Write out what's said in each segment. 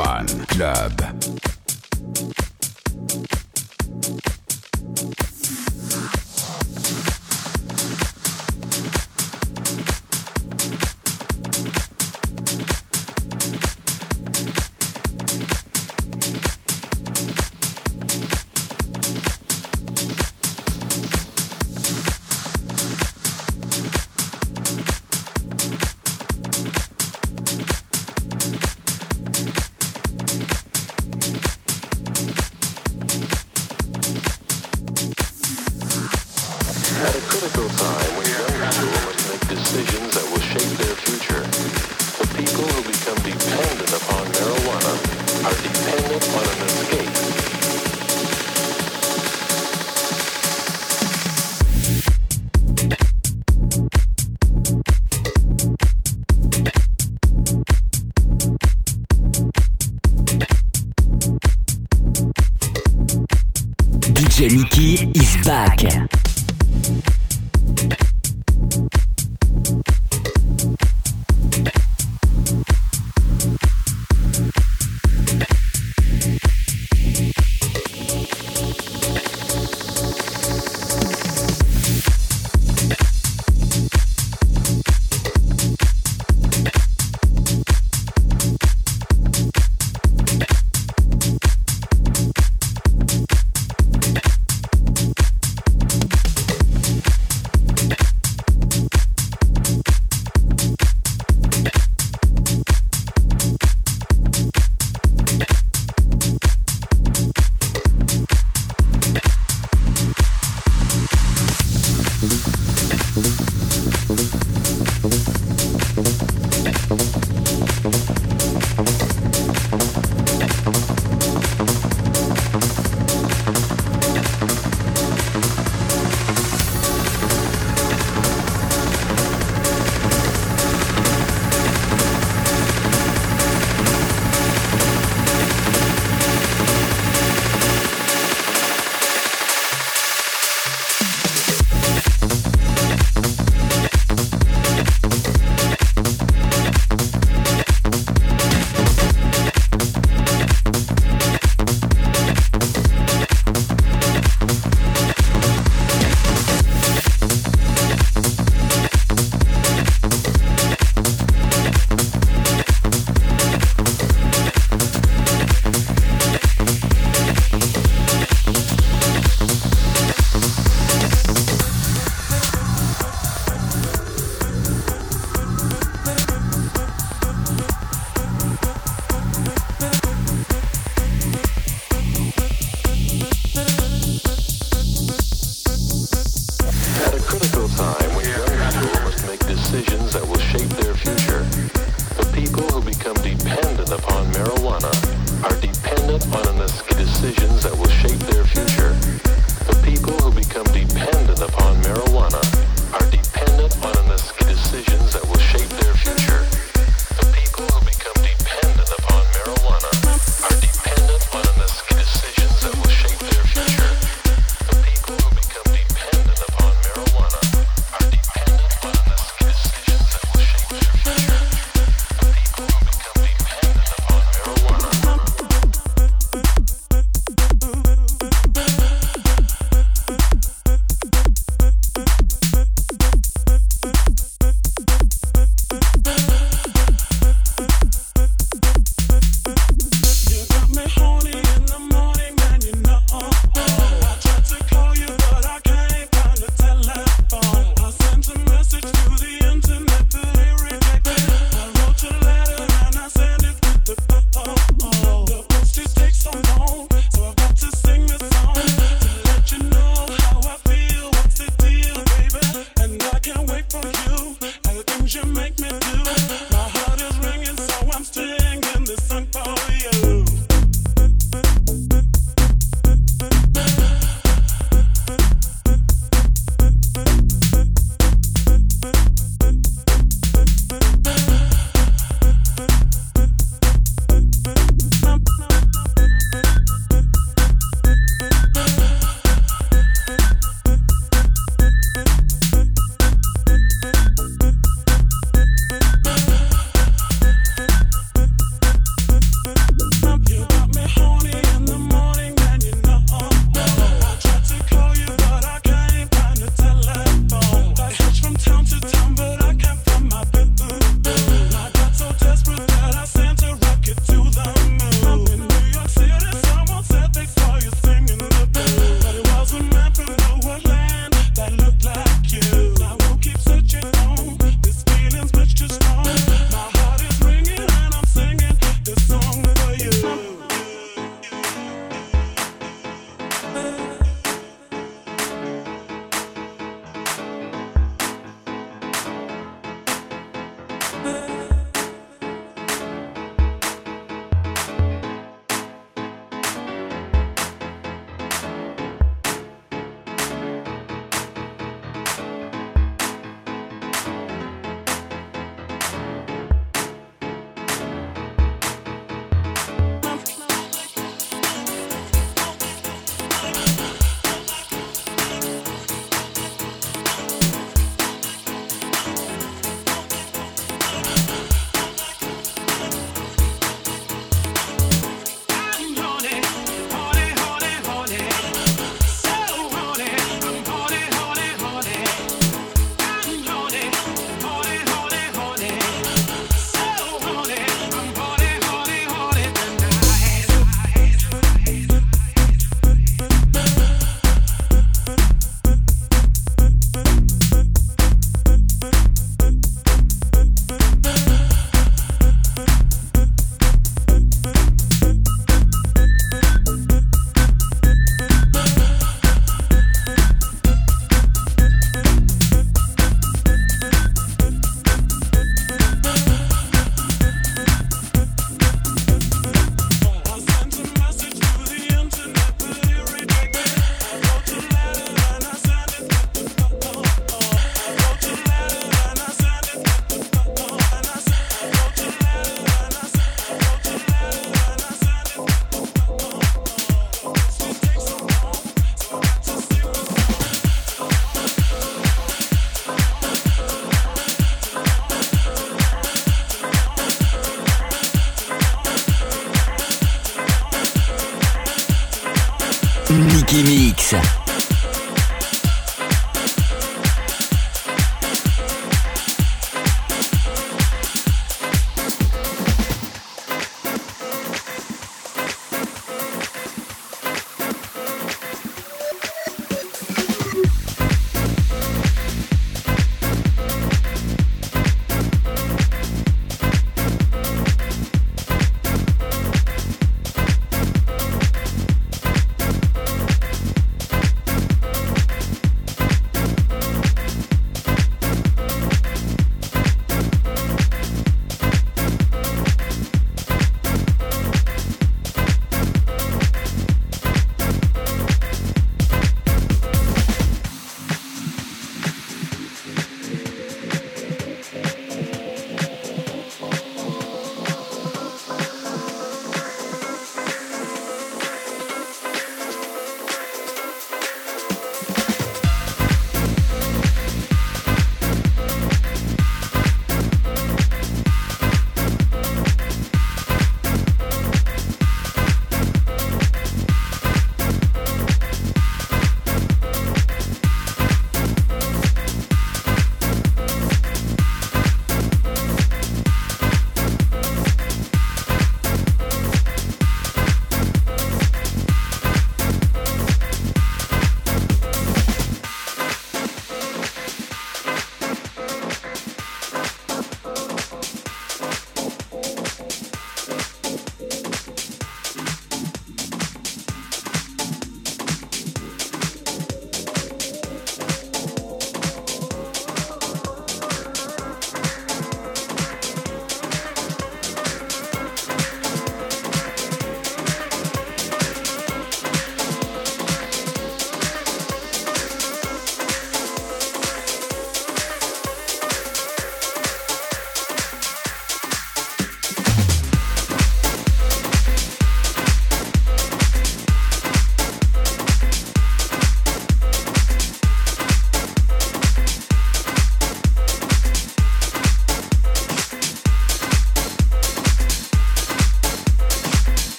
One Club.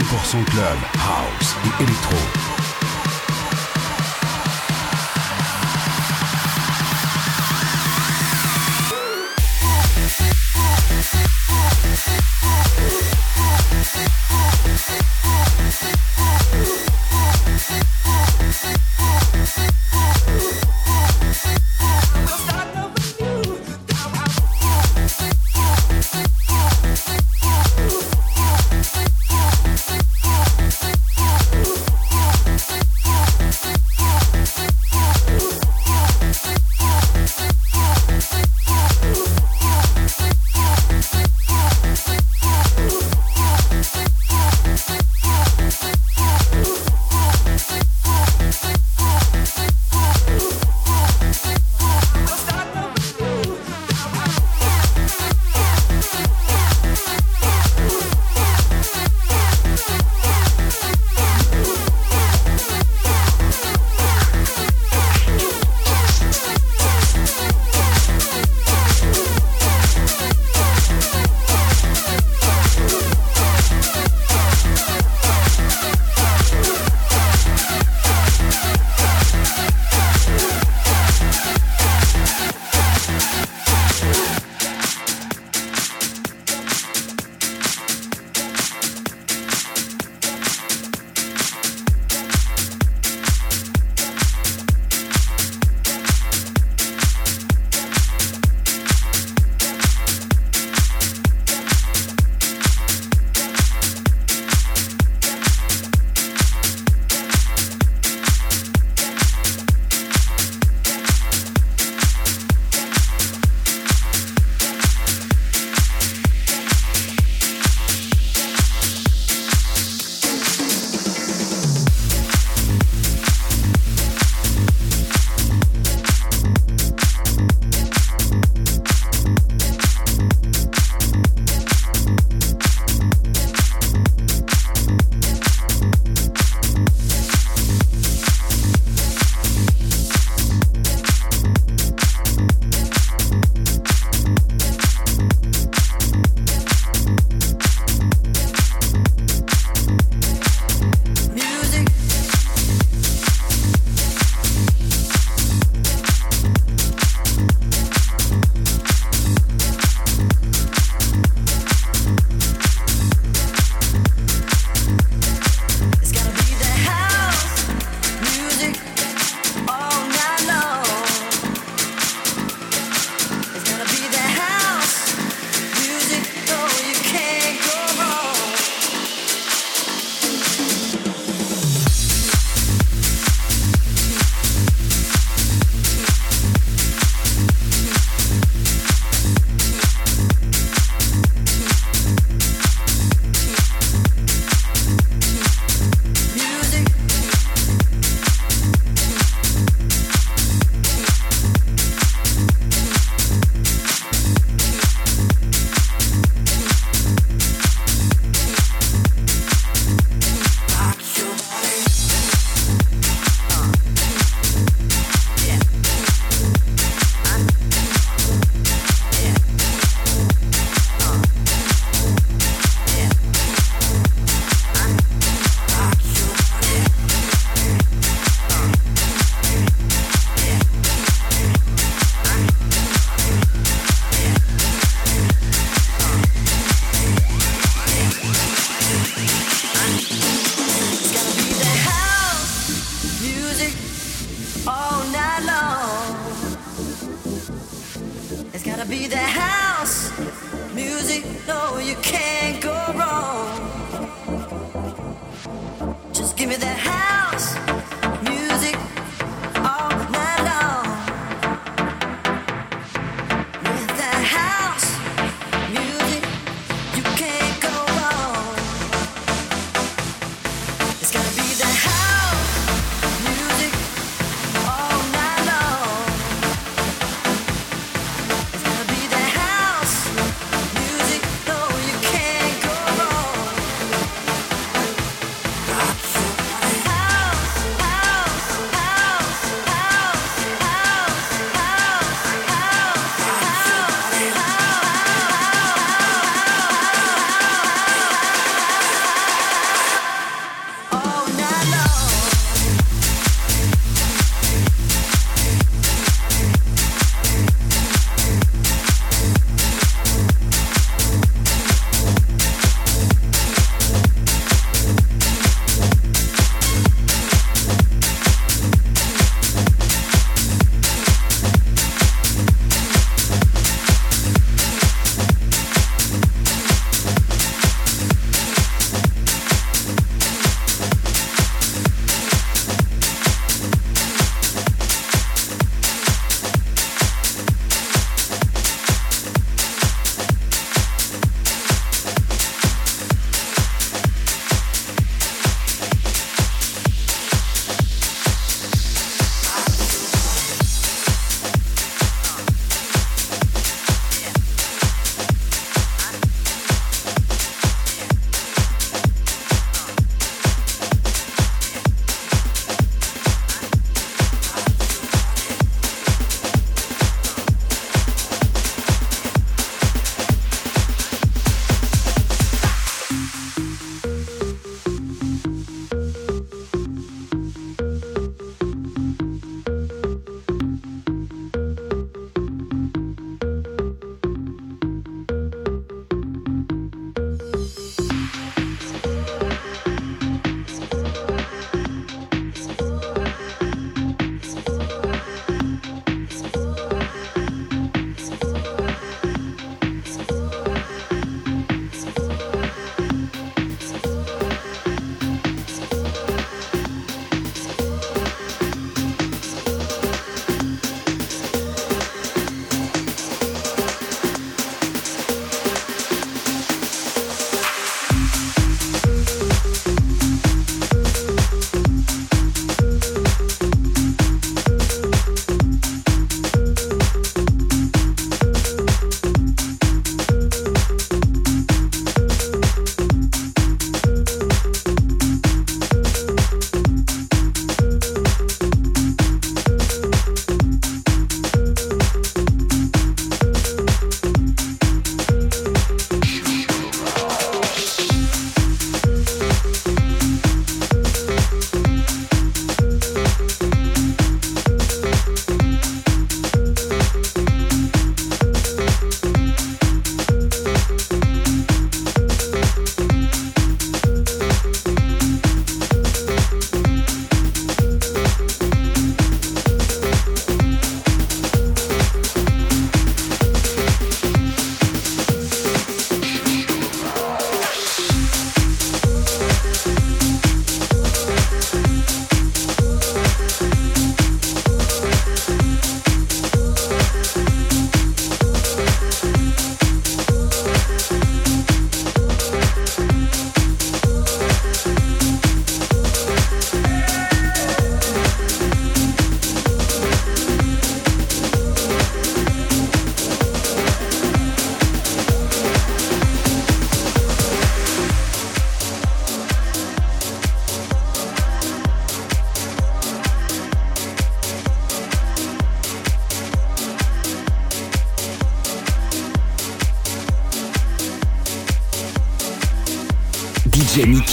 100% club, house et électro.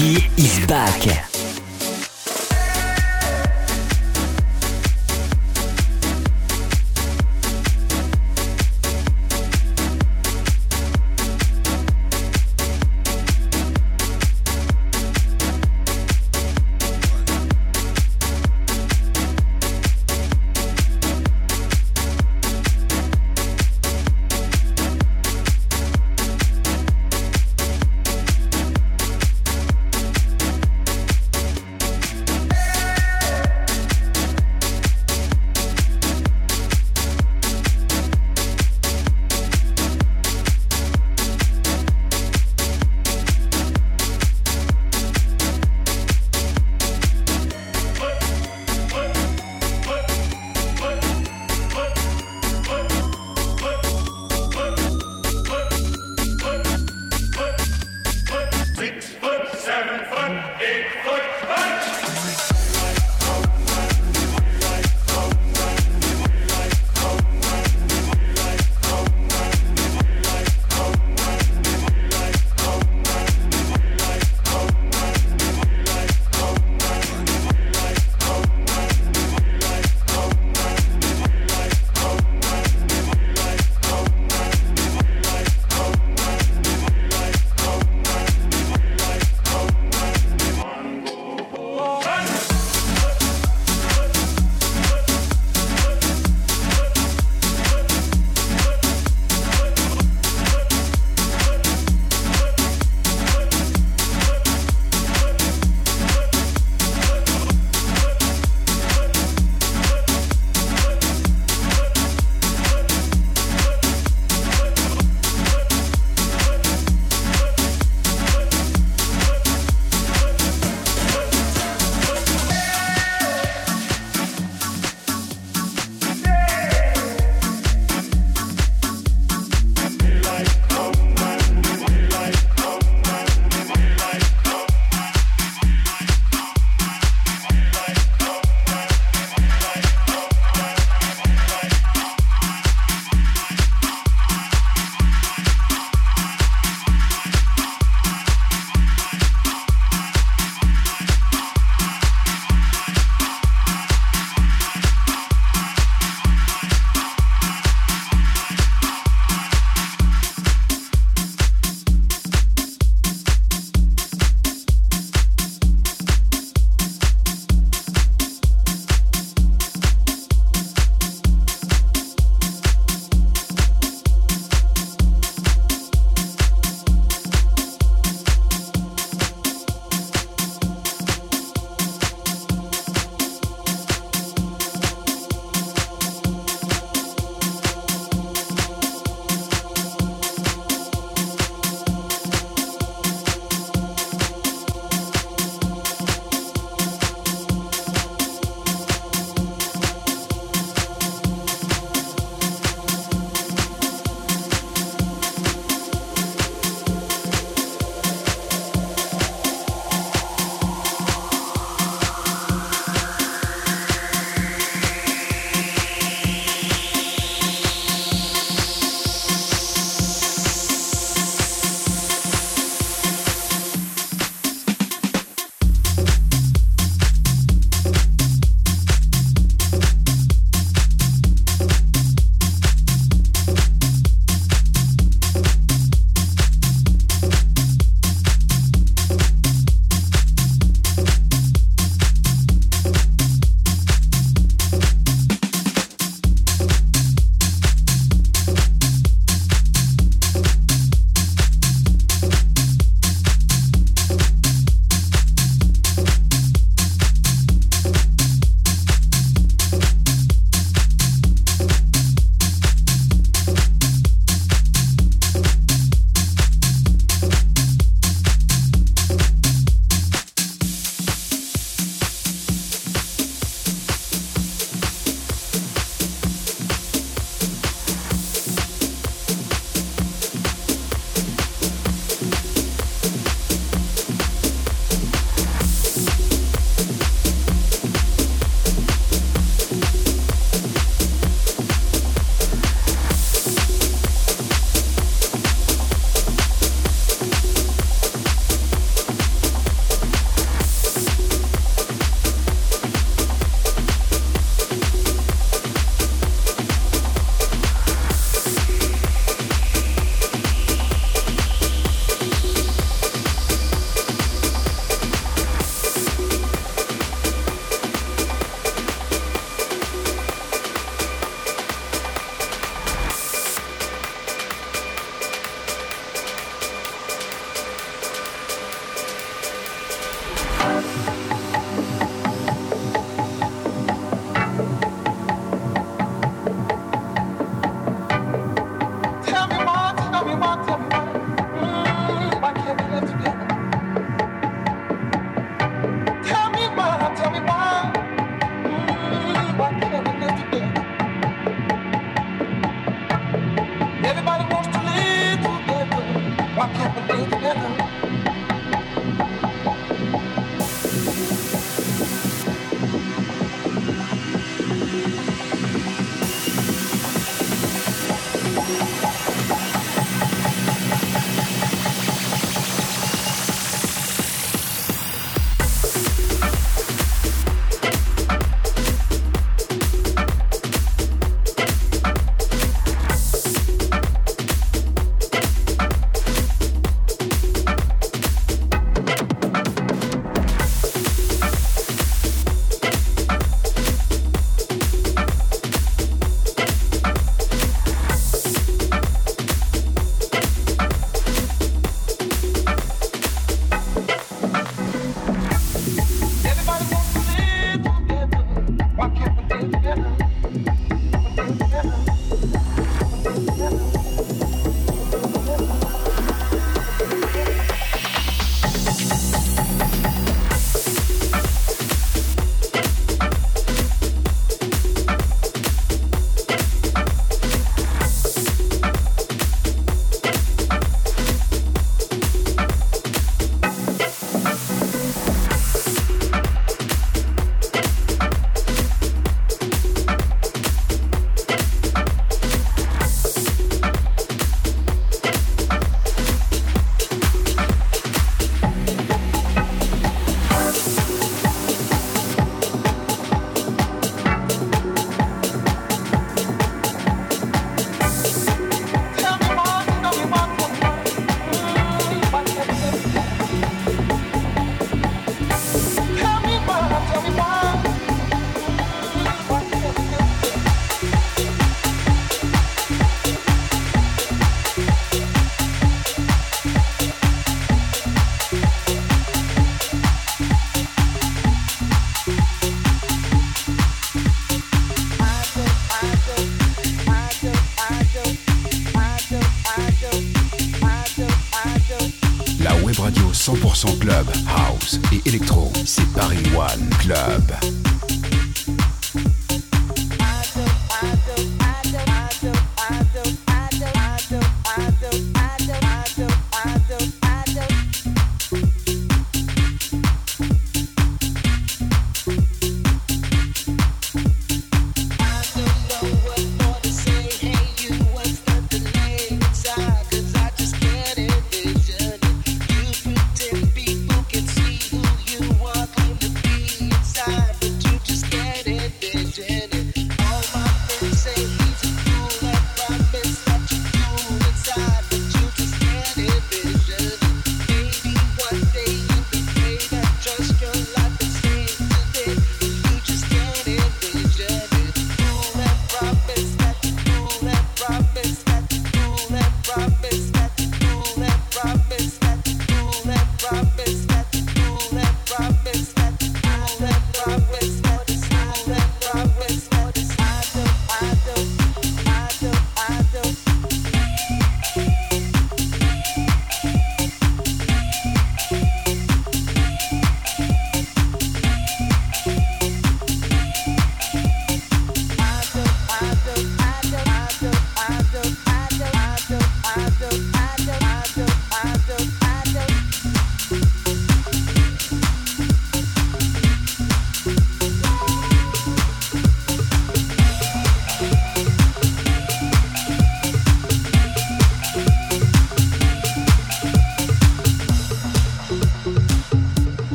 Nicky is back.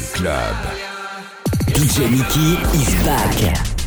Club. DJ Nicky is back.